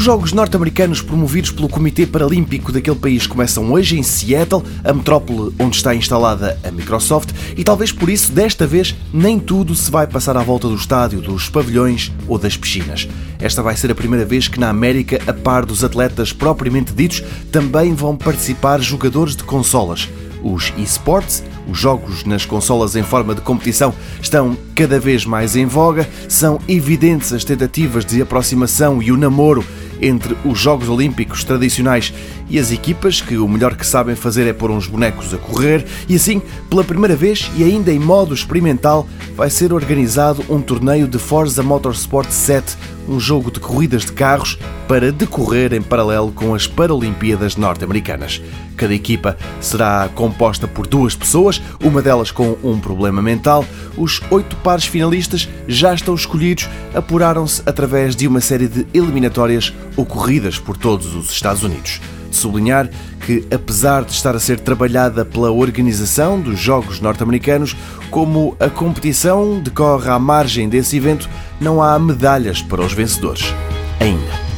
Os Jogos norte-americanos promovidos pelo Comitê Paralímpico daquele país começam hoje em Seattle, a metrópole onde está instalada a Microsoft, e talvez por isso, desta vez, nem tudo se vai passar à volta do estádio, dos pavilhões ou das piscinas. Esta vai ser a primeira vez que na América, a par dos atletas propriamente ditos, também vão participar jogadores de consolas. Os esports, os jogos nas consolas em forma de competição, estão cada vez mais em voga, são evidentes as tentativas de aproximação e o namoro entre os Jogos Olímpicos tradicionais e as equipas que o melhor que sabem fazer é pôr uns bonecos a correr, e assim, pela primeira vez e ainda em modo experimental, vai ser organizado um torneio de Forza Motorsport 7, um jogo de corridas de carros para decorrer em paralelo com as Paralimpíadas norte-americanas. Cada equipa será composta por duas pessoas, uma delas com um problema mental. Os oito pares finalistas já estão escolhidos, apuraram-se através de uma série de eliminatórias ocorridas por todos os Estados Unidos. De sublinhar que, apesar de estar a ser trabalhada pela organização dos Jogos norte-americanos, como a competição decorre à margem desse evento, não há medalhas para os vencedores. Ainda.